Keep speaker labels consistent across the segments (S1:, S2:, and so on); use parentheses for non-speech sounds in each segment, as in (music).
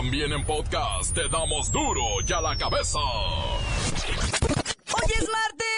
S1: También en podcast te damos duro y a la cabeza.
S2: Hoy es martes,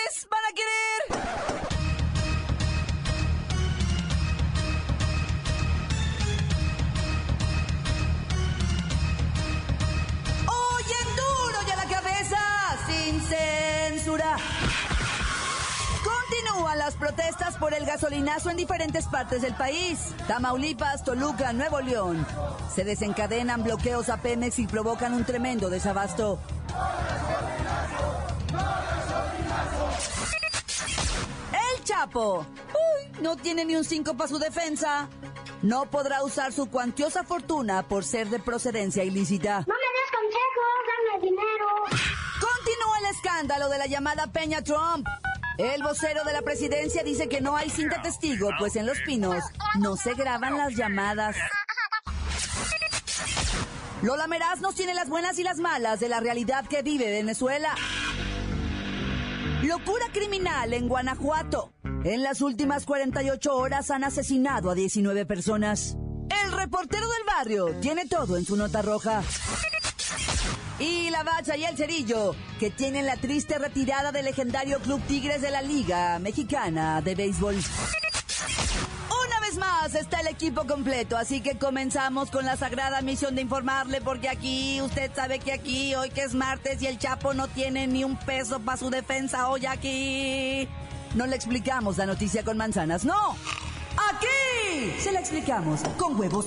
S2: protestas por el gasolinazo en diferentes partes del país. Tamaulipas, Toluca, Nuevo León. Se desencadenan bloqueos a Pemex y provocan un tremendo desabasto. El Chapo. Uy, no tiene ni un 5 para su defensa. No podrá usar su cuantiosa fortuna por ser de procedencia ilícita.
S3: No me des consejos, dame dinero.
S2: Continúa el escándalo de la llamada Peña Trump. El vocero de la presidencia dice que no hay cinta testigo, pues en Los Pinos no se graban las llamadas. Lola Meraz nos tiene las buenas y las malas de la realidad que vive Venezuela. Locura criminal en Guanajuato. En las últimas 48 horas han asesinado a 19 personas. El reportero del barrio tiene todo en su nota roja. Y la bacha y el cerillo, que tienen la triste retirada del legendario Club Tigres de la Liga Mexicana de Béisbol. Una vez más está el equipo completo, así que comenzamos con la sagrada misión de informarle, porque aquí, usted sabe que aquí, hoy que es martes y el Chapo no tiene ni un peso para su defensa hoy aquí. No le explicamos la noticia con manzanas, no. Aquí se la explicamos con huevos.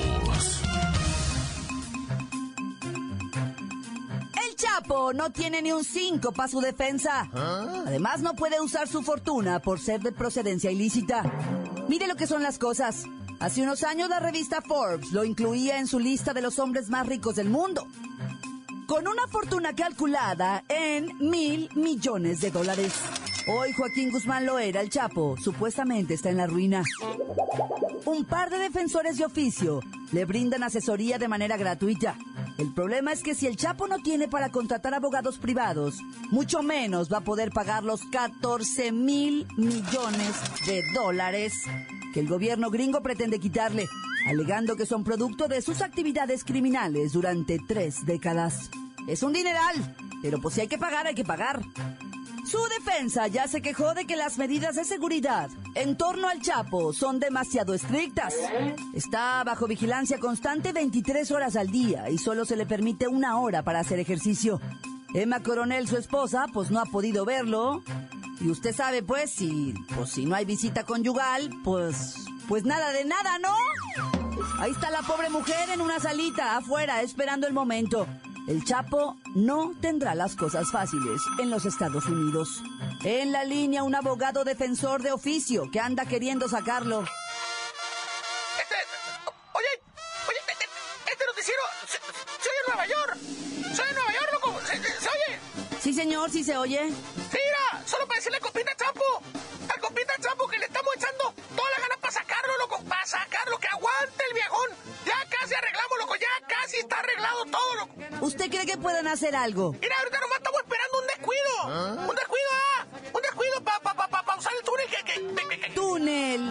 S2: Chapo no tiene ni un 5 para su defensa. Además, no puede usar su fortuna por ser de procedencia ilícita. Mire lo que son las cosas. Hace unos años la revista Forbes lo incluía en su lista de los hombres más ricos del mundo. Con una fortuna calculada en mil millones de dólares. Hoy Joaquín Guzmán Loera, el Chapo, supuestamente está en la ruina. Un par de defensores de oficio le brindan asesoría de manera gratuita. El problema es que si el Chapo no tiene para contratar abogados privados, mucho menos va a poder pagar los 14 mil millones de dólares que el gobierno gringo pretende quitarle, alegando que son producto de sus actividades criminales durante tres décadas. Es un dineral, pero pues si hay que pagar, hay que pagar. Su defensa ya se quejó de que las medidas de seguridad en torno al Chapo son demasiado estrictas. Está bajo vigilancia constante 23 horas al día y solo se le permite una hora para hacer ejercicio. Emma Coronel, su esposa, pues no ha podido verlo. Y usted sabe, pues, si, pues, si no hay visita conyugal, pues, pues nada de nada, ¿no? Ahí está la pobre mujer en una salita afuera esperando el momento. El Chapo no tendrá las cosas fáciles en los Estados Unidos. En la línea un abogado defensor de oficio que anda queriendo sacarlo.
S4: Este, oye, oye, este, este noticiero, se, se oye en Nueva York. Soy en Nueva York, loco. Se, se- se oye.
S2: Sí, señor, sí se oye.
S4: Mira, solo para decirle al compita Chapo.
S2: Puedan hacer algo?
S4: Mira, ahorita nomás estamos esperando un descuido. Un descuido, ah. Un descuido para pa, pa, pa, pa usar el túnel que... que, que- que- que-
S2: Túnel.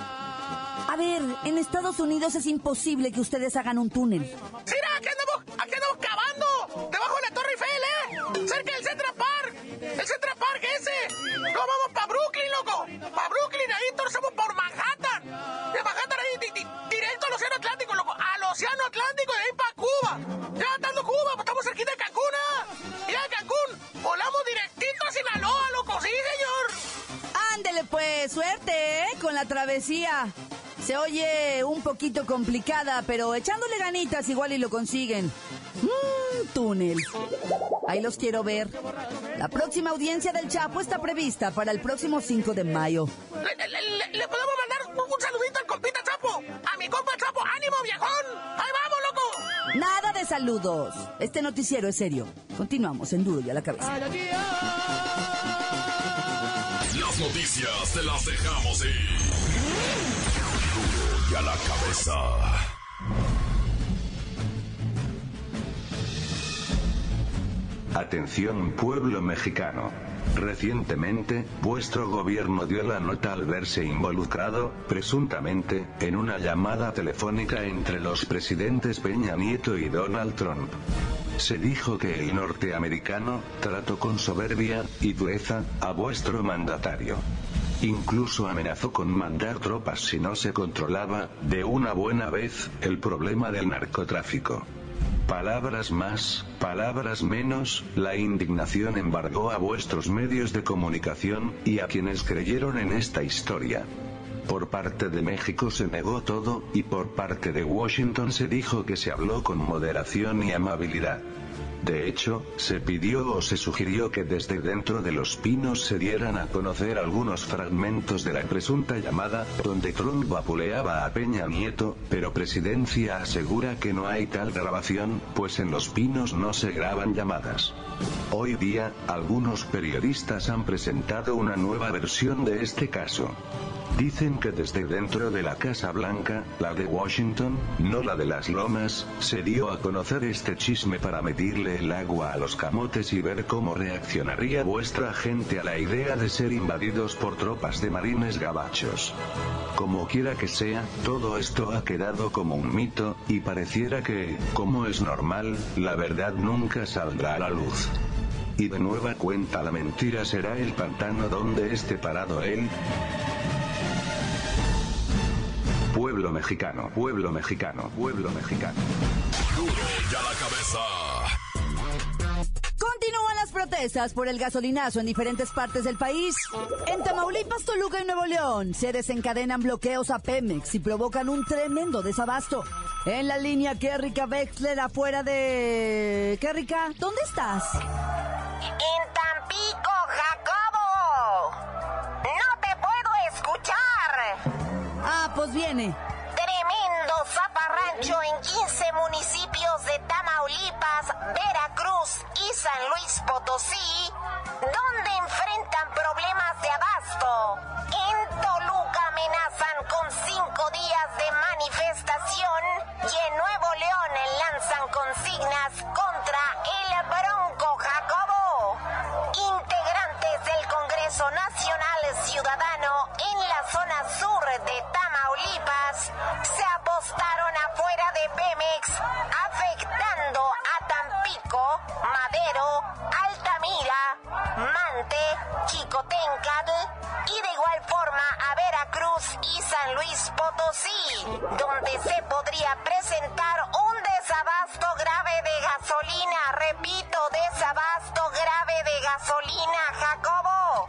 S2: A ver, en Estados Unidos es imposible que ustedes hagan un túnel.
S4: Pues,
S2: suerte, ¿eh? Con la travesía. Se oye un poquito complicada, pero echándole ganitas igual y lo consiguen. Mmm, túnel. Ahí los quiero ver. La próxima audiencia del Chapo está prevista para el próximo 5 de mayo.
S4: ¿Le, le- le- le podemos mandar un, un saludito al compita Chapo? A mi compa Chapo, ánimo, viejón. Ahí vamos, loco.
S2: Nada de saludos. Este noticiero es serio. Continuamos en Duro y a la cabeza.
S1: Noticias te las dejamos ir. Y a la cabeza.
S5: Atención pueblo mexicano. Recientemente, vuestro gobierno dio la nota al verse involucrado, presuntamente, en una llamada telefónica entre los presidentes Peña Nieto y Donald Trump. Se dijo que el norteamericano trató con soberbia y dureza a vuestro mandatario. Incluso amenazó con mandar tropas si no se controlaba, de una buena vez, el problema del narcotráfico. Palabras más, palabras menos, la indignación embargó a vuestros medios de comunicación, y a quienes creyeron en esta historia. Por parte de México se negó todo, y por parte de Washington se dijo que se habló con moderación y amabilidad. De hecho, se pidió o se sugirió que desde dentro de los pinos se dieran a conocer algunos fragmentos de la presunta llamada, donde Trump vapuleaba a Peña Nieto, pero Presidencia asegura que no hay tal grabación, pues en los pinos no se graban llamadas. Hoy día, algunos periodistas han presentado una nueva versión de este caso. Dicen que desde dentro de la Casa Blanca, la de Washington, no la de las lomas, se dio a conocer este chisme para medirle el agua a los camotes y ver cómo reaccionaría vuestra gente a la idea de ser invadidos por tropas de marines gabachos. Como quiera que sea, todo esto ha quedado como un mito, y pareciera que, como es normal, la verdad nunca saldrá a la luz. Y de nueva cuenta la mentira será el pantano donde esté parado él. Pueblo mexicano, pueblo mexicano, pueblo mexicano.
S1: Duro y a la cabeza.
S2: Continúan las protestas por el gasolinazo en diferentes partes del país. En Tamaulipas, Toluca y Nuevo León se desencadenan bloqueos a Pemex y provocan un tremendo desabasto. En la línea Kerrika Wexler afuera de... Kerrika, ¿dónde estás?
S6: En Tampico, Jacobo. No te puedo escuchar.
S2: Ah, pues viene.
S6: Tremendo zaparrancho en 15 municipios de Tamaulipas, Veracruz y San Luis Potosí, donde enfrentan problemas de abasto. En Toluca amenazan con cinco días de manifestación gasolina, Jacobo.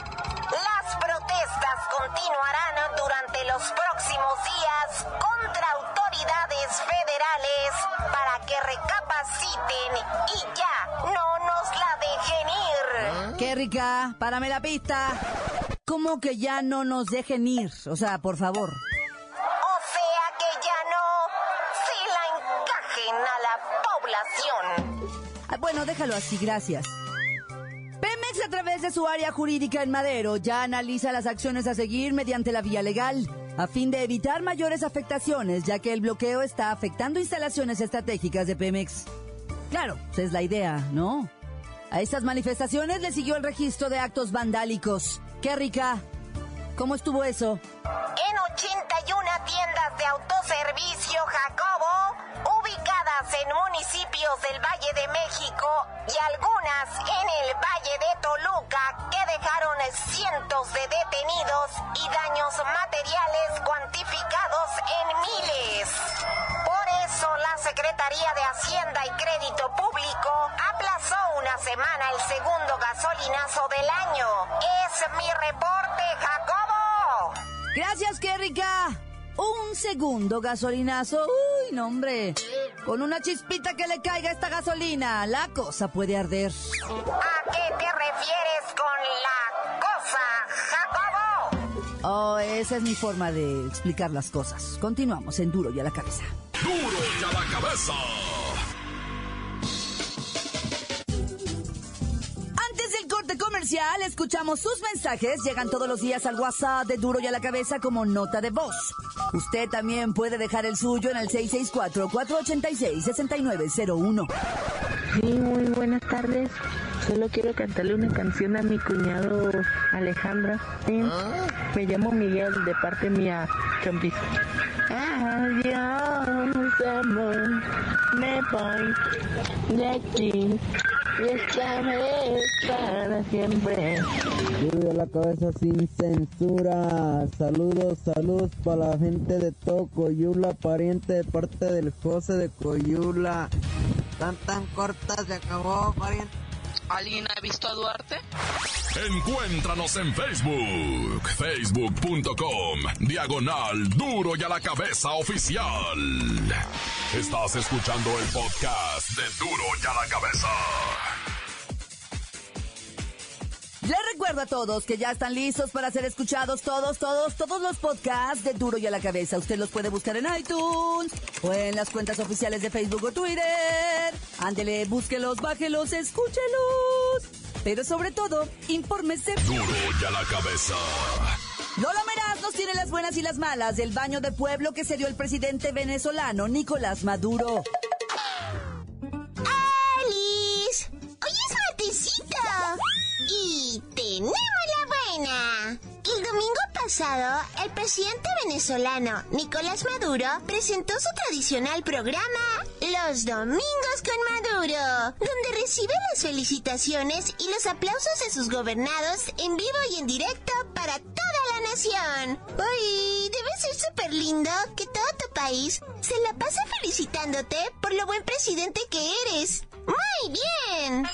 S6: Las protestas continuarán durante los próximos días contra autoridades federales para que recapaciten y ya no nos la dejen ir.
S2: Kerrika, párame la pista. ¿Cómo que ya no nos dejen ir? O sea, por favor.
S6: O sea que ya no se la encajen a la población.
S2: Ah, bueno, déjalo así, gracias. De su área jurídica en Madero ya analiza las acciones a seguir mediante la vía legal a fin de evitar mayores afectaciones ya que el bloqueo está afectando instalaciones estratégicas de Pemex. Claro, esa es la idea, ¿no? A estas manifestaciones le siguió el registro de actos vandálicos. ¡Qué rica! ¿Cómo estuvo eso?
S6: En 81 tiendas de autoservicio Jacobo, ubicadas en municipios del Valle de México y algunas en el Valle de Toluca, que dejaron cientos de detenidos y daños materiales cuantificados en miles. Por eso la Secretaría de Hacienda y Crédito Público aplazó una semana el segundo gasolinazo del año. Es mi reporte, Jacobo.
S2: Gracias, qué rica. Un segundo gasolinazo. Uy, no. Con una chispita que le caiga a esta gasolina, la cosa puede arder.
S6: ¿A qué te refieres con la cosa, Jacobo?
S2: Oh, esa es mi forma de explicar las cosas. Continuamos en Duro y a la cabeza.
S1: Duro y a la cabeza.
S2: Antes del corte comercial, escuchamos sus mensajes. Llegan todos los días al WhatsApp de Duro y a la cabeza como nota de voz. Usted también puede dejar el suyo en el 664-486-6901.
S7: Sí, muy buenas tardes. Solo quiero cantarle una canción a mi cuñado Alejandra. Me llamo Miguel de parte mía, Chompis. Adiós, amor. Me voy de aquí. Y vez para siempre.
S8: Duro la cabeza sin censura. Saludos, saludos para la gente de todo Coyula, pariente de parte del José de Coyula. Tan tan corta, se acabó, pariente.
S9: ¿Alguien ha visto a Duarte?
S1: Encuéntranos en Facebook, facebook.com, diagonal duro y a la cabeza oficial. Estás escuchando el podcast de duro y a la cabeza.
S2: Les recuerdo a todos que ya están listos para ser escuchados todos, todos, todos los podcasts de Duro y a la Cabeza. Usted los puede buscar en iTunes o en las cuentas oficiales de Facebook o Twitter. Ándele, búsquelos, bájelos, escúchelos. Pero sobre todo, infórmese.
S1: Duro y a la cabeza.
S2: Lola Meraz nos tiene las buenas y las malas del baño de pueblo que se dio el presidente venezolano Nicolás Maduro.
S10: Pasado, el presidente venezolano Nicolás Maduro presentó su tradicional programa Los Domingos con Maduro, donde recibe las felicitaciones y los aplausos de sus gobernados en vivo y en directo para toda la nación. Uy, debe ser súper lindo que todo tu país se la pase felicitándote por lo buen presidente que eres. Muy bien.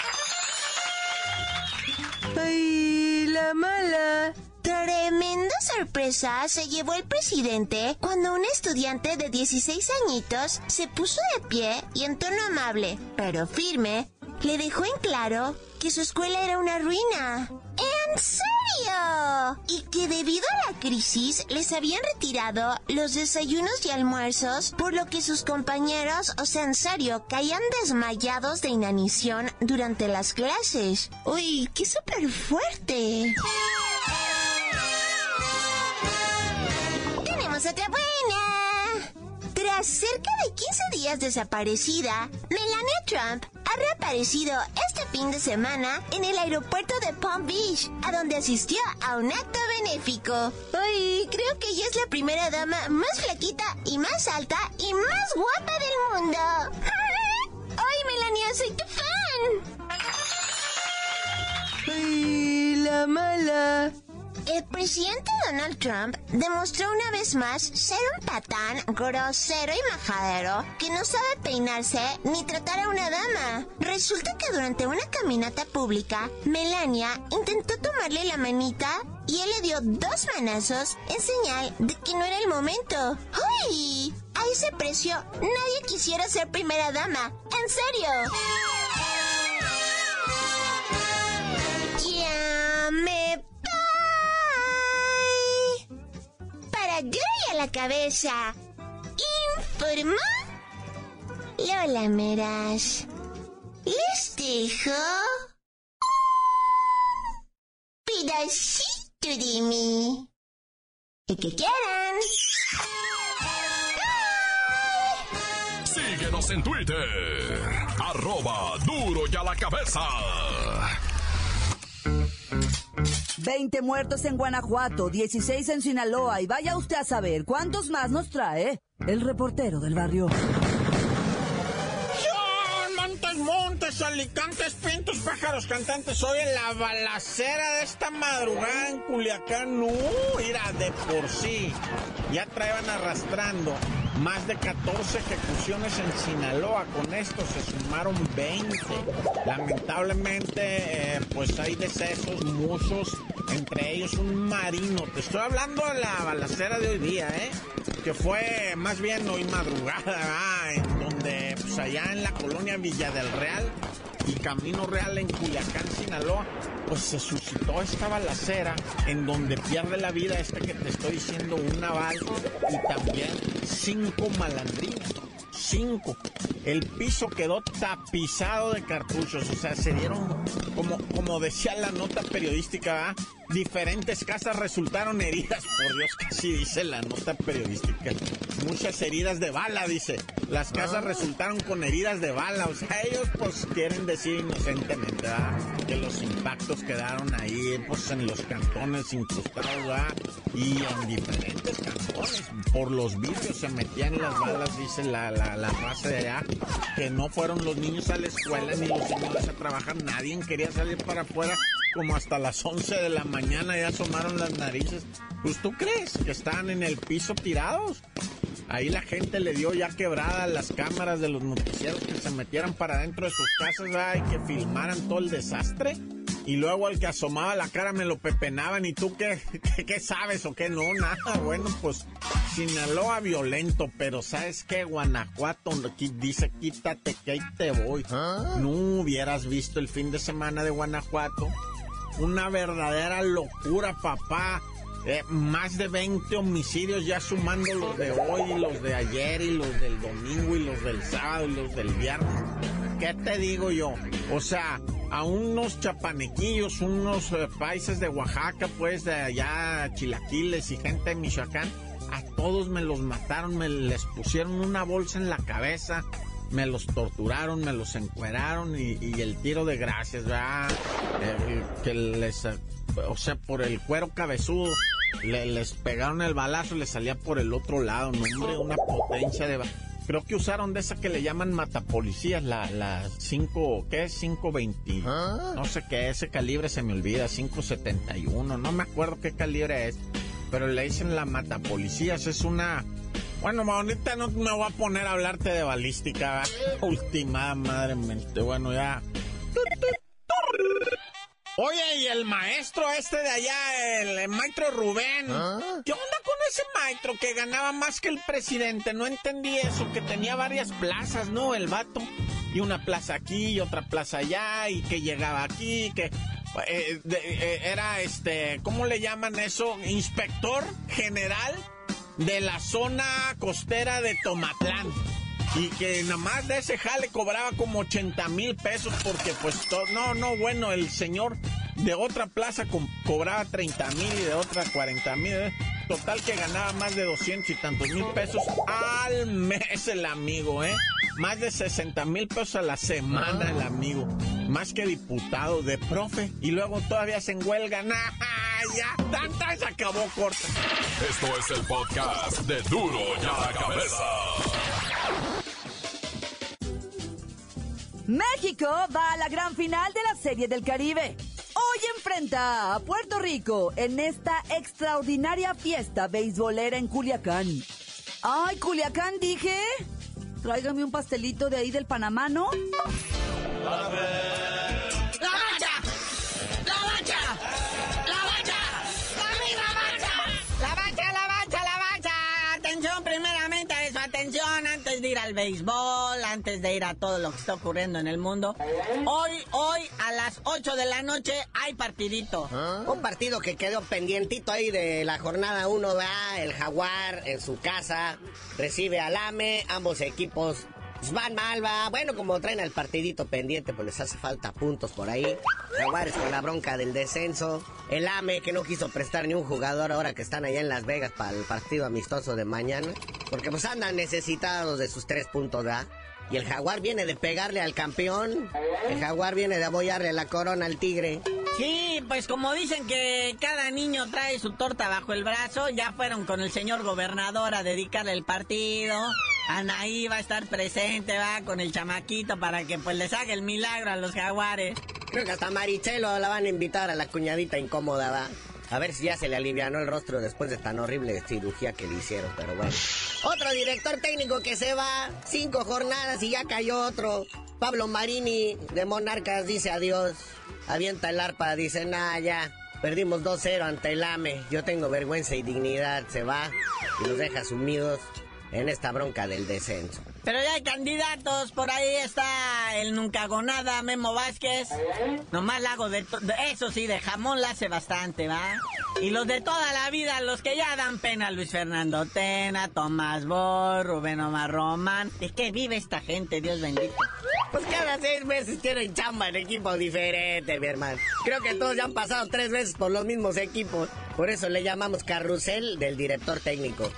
S8: ¡Ay, la mala!
S10: Tremenda sorpresa se llevó el presidente cuando un estudiante de 16 añitos se puso de pie y en tono amable, pero firme, le dejó en claro que su escuela era una ruina. ¿En serio? Y que debido a la crisis les habían retirado los desayunos y almuerzos, por lo que sus compañeros, o sea, en serio, caían desmayados de inanición durante las clases. Uy, qué súper fuerte. Otra buena. Tras cerca de 15 días desaparecida, Melania Trump ha reaparecido este fin de semana en el aeropuerto de Palm Beach, a donde asistió a un acto benéfico. Ay, creo que ella es la primera dama más flaquita y más alta y más guapa del mundo. (laughs) ¡Ay, Melania, soy tu fan!
S8: ¡Ay, la mala!
S10: El presidente Donald Trump demostró una vez más ser un patán grosero y majadero que no sabe peinarse ni tratar a una dama. Resulta que durante una caminata pública, Melania intentó tomarle la manita y él le dio dos manazos en señal de que no era el momento. ¡Uy! A ese precio nadie quisiera ser primera dama. ¡En serio! Informó Lola Meras. Les dejo pedacito de mí. El que quieran.
S1: Síguenos en Twitter. Arroba duro y a la cabeza.
S2: 20 muertos en Guanajuato, 16 en Sinaloa y vaya usted a saber cuántos más nos trae el reportero del barrio.
S11: Montes, montes, alicantes, pintos, pájaros, cantantes. Hoy la balacera de esta madrugada en Culiacán, no, mira, de por sí. Ya traían arrastrando más de 14 ejecuciones en Sinaloa. Con esto se sumaron 20. Lamentablemente, eh, pues hay decesos, muchos, entre ellos un marino. Te estoy hablando de la balacera de hoy día, ¿eh? Que fue más bien hoy madrugada, (laughs) ah, en donde, pues allá en la colonia Villa del Real y Camino Real en Culiacán, Sinaloa, pues se suscitó esta balacera en donde pierde la vida este que te estoy diciendo, un naval y también cinco malandrinos. Cinco. el piso quedó tapizado de cartuchos. O sea, se dieron, como, como decía la nota periodística, ¿verdad? Diferentes casas resultaron heridas. Por Dios, casi dice la nota periodística. Muchas heridas de bala, dice. Las casas resultaron con heridas de bala. O sea, ellos pues quieren decir inocentemente, ¿verdad? Que los impactos quedaron ahí, pues en los cantones incrustados, ¿verdad? Y en diferentes cantones. Por los vidrios se metían las balas, dice la, la, la raza de allá. Que no fueron los niños a la escuela ni los señores a trabajar. Nadie quería salir para afuera como hasta las 11 de la mañana ya asomaron las narices. Pues tú crees que estaban en el piso tirados. Ahí la gente le dio ya quebrada las cámaras de los noticieros que se metieran para dentro de sus casas ¿verdad? y que filmaran todo el desastre. Y luego al que asomaba la cara me lo pepenaban. ¿Y tú qué, (laughs) qué, qué sabes o qué no? (laughs) Nada. Bueno, pues Sinaloa violento, pero ¿sabes qué? Guanajuato dice quítate que ahí te voy. No hubieras visto el fin de semana de Guanajuato una verdadera locura, papá. Eh, más de 20 homicidios ya sumando los de hoy y los de ayer y los del domingo y los del sábado y los del viernes. ¿Qué te digo yo? O sea, a unos chapanequillos, unos eh, países de Oaxaca, pues de allá, chilaquiles y gente de Michoacán, a todos me los mataron, me les pusieron una bolsa en la cabeza, me los torturaron, me los encueraron y, y el tiro de gracias, ¿verdad? Eh, que les, o sea, por el cuero cabezudo, le, les pegaron el balazo y les salía por el otro lado, no, hombre, una potencia de... Creo que usaron de esa que le llaman matapolicías, la, la 5, ¿qué es? 520, no sé qué, ese calibre se me olvida, 571, no me acuerdo qué calibre es, pero le dicen la matapolicías, es una bueno, ahorita no me voy a poner a hablarte de balística. Última madre mente. Bueno, ya. Oye, y el maestro este de allá, el, maestro Rubén. ¿Qué onda con ese maestro que ganaba más que el presidente? No entendí eso, que tenía varias plazas, ¿no? El vato. Y una plaza aquí y otra plaza allá, y que llegaba aquí, que eh, eh, era este, ¿cómo le llaman eso? Inspector general de la zona costera de Tomatlán. Y que nada más de ese jale cobraba como 80 mil pesos porque pues no, no, bueno, el señor de otra plaza cobraba 30 mil y de otra 40 mil. ¿eh? Total que ganaba más de 200 y tantos mil pesos al mes el amigo, ¿eh? Más de 60 mil pesos a la semana el amigo. Más que diputado de profe. Y luego todavía se huelga. ¡Nah! Ya, tanta se acabó corta.
S1: Esto es el podcast de Duro ya la cabeza.
S2: México va a la gran final de la Serie del Caribe. Hoy enfrenta a Puerto Rico en esta extraordinaria fiesta beisbolera en Culiacán. Ay, Culiacán dije. Tráigame un pastelito de ahí del Panamá, ¿no?
S4: ¡La
S12: al béisbol, antes de ir a todo lo que está ocurriendo en el mundo. Hoy, hoy a las 8 de la noche hay partidito.
S13: Un partido que quedó pendientito ahí de la jornada 1, va el Jaguar en su casa, recibe al AME, ambos equipos van mal, va. Bueno, como traen al partidito pendiente, pues les hace falta puntos por ahí. Jaguares con la bronca del descenso. El AME que no quiso prestar ni un jugador ahora que están allá en Las Vegas para el partido amistoso de mañana. Porque pues andan necesitados de sus tres puntos, ¿verdad? Y el jaguar viene de pegarle al campeón. El jaguar viene de abollarle la corona al tigre.
S12: Sí, pues como dicen que cada niño trae su torta bajo el brazo, ya fueron con el señor gobernador a dedicarle el partido. Anaí va a estar presente, va, con el chamaquito para que pues les haga el milagro a los jaguares.
S13: Creo que hasta Marichelo la van a invitar a la cuñadita incómoda, va. A ver si ya se le alivianó el rostro después de tan horrible cirugía que le hicieron, pero bueno. Otro director técnico que se va, cinco jornadas y ya cayó otro. Pablo Marini de Monarcas dice adiós. Avienta el arpa, dice, nah, ya. Perdimos 2-0 ante el AME. Yo tengo vergüenza y dignidad. Se va y nos deja sumidos en esta bronca del descenso.
S12: Pero ya hay candidatos, por ahí está el nunca hago nada, Memo Vázquez. Nomás la hago de, eso sí, de jamón la hace bastante, ¿va? Y los de toda la vida, los que ya dan pena, Luis Fernando Tena, Tomás Boy, Rubén Omar Román. ¿De qué vive esta gente, Dios bendito?
S13: Pues cada seis meses tienen chamba en equipos diferentes, mi hermano. Creo que todos ya han pasado tres veces por los mismos equipos. Por eso le llamamos carrusel del director técnico.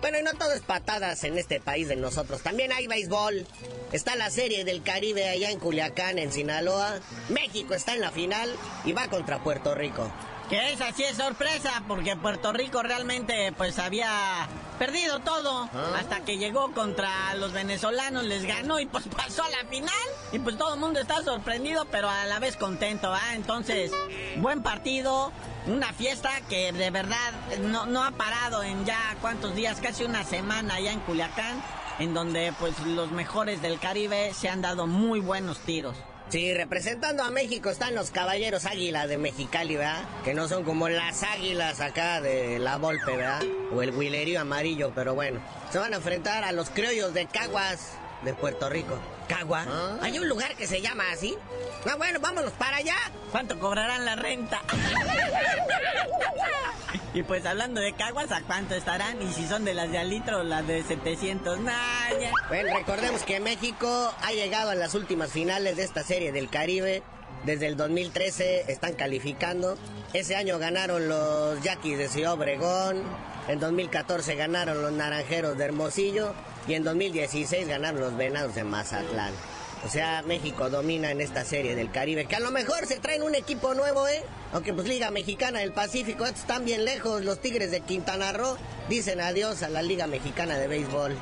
S13: Bueno, y no todo es patadas en este país de nosotros. También hay béisbol. Está la serie del Caribe allá en Culiacán, en Sinaloa. México está en la final y va contra Puerto Rico.
S12: Que esa sí es sorpresa, porque Puerto Rico realmente pues había perdido todo. Hasta que llegó contra los venezolanos, les ganó y pues (laughs) pasó a la final. Y pues todo el mundo está sorprendido, pero a la vez contento, ¿ah? Entonces, buen partido, una fiesta que de verdad no, no ha parado en ya cuántos días, casi una semana allá en Culiacán, en donde pues los mejores del Caribe se han dado muy buenos tiros.
S13: Sí, representando a México están los caballeros águila de Mexicali, ¿verdad? Que no son como las águilas acá de la Volpe, ¿verdad? O el huilerío amarillo, pero bueno. Se van a enfrentar a los criollos de Caguas de Puerto Rico. ¿Cagua? ¿Hay un lugar que se llama así? Ah, bueno, vámonos para allá.
S12: ¿Cuánto cobrarán la renta? y pues hablando de caguas, ¿a cuánto estarán? Y si son de las de al litro las de 700, naya.
S13: Bueno, recordemos que México ha llegado a las últimas finales de esta serie del Caribe. Desde el 2013 están calificando. Ese año ganaron los Yaquis de Ciudad Obregón. En 2014 ganaron los Naranjeros de Hermosillo. Y en 2016 ganaron los Venados de Mazatlán. O sea, México domina en esta serie del Caribe, que a lo mejor se traen un equipo nuevo, ¿eh? Aunque pues Liga Mexicana del Pacífico, estos están bien lejos, los Tigres de Quintana Roo dicen adiós a la Liga Mexicana de Béisbol.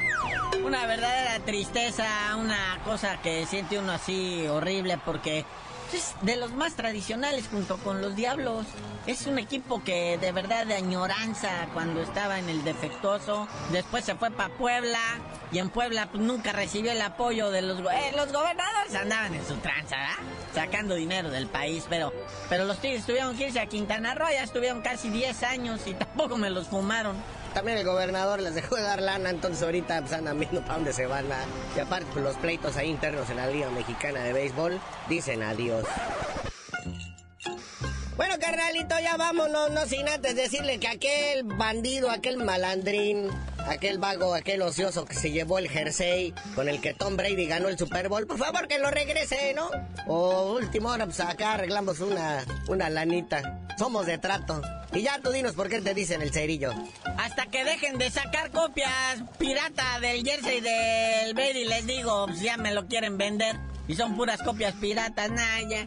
S12: Una verdadera tristeza, una cosa que siente uno así horrible porque es de los más tradicionales junto con los Diablos. Es un equipo que de verdad de añoranza cuando estaba en el defectuoso. Después se fue para Puebla y en Puebla pues, nunca recibió el apoyo de los... Eh, los gobernadores andaban en su tranza, ¿verdad? Sacando dinero del país, pero, pero los Tigres tuvieron que irse a Quintana Roo, ya estuvieron casi 10 años y tampoco me los fumaron.
S13: También el gobernador les dejó de dar lana, entonces ahorita pues, andan viendo para dónde se van. a... Y aparte, pues, los pleitos ahí internos en la Liga Mexicana de Béisbol dicen adiós. Bueno, carnalito, ya vámonos, no sin antes decirle que aquel bandido, aquel malandrín, aquel vago, aquel ocioso que se llevó el jersey con el que Tom Brady ganó el Super Bowl, por favor que lo regrese, ¿no? O último hora, pues acá arreglamos una, una lanita. Somos de trato. Y ya tú dinos por qué te dicen el cerillo.
S12: Hasta que dejen de sacar copias pirata del jersey del Brady, les digo, pues ya me lo quieren vender. Y son puras copias piratas, naya.